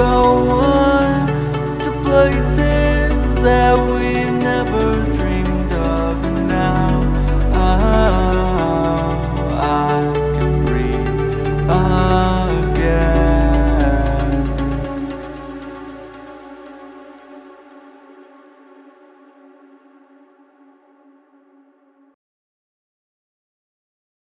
go.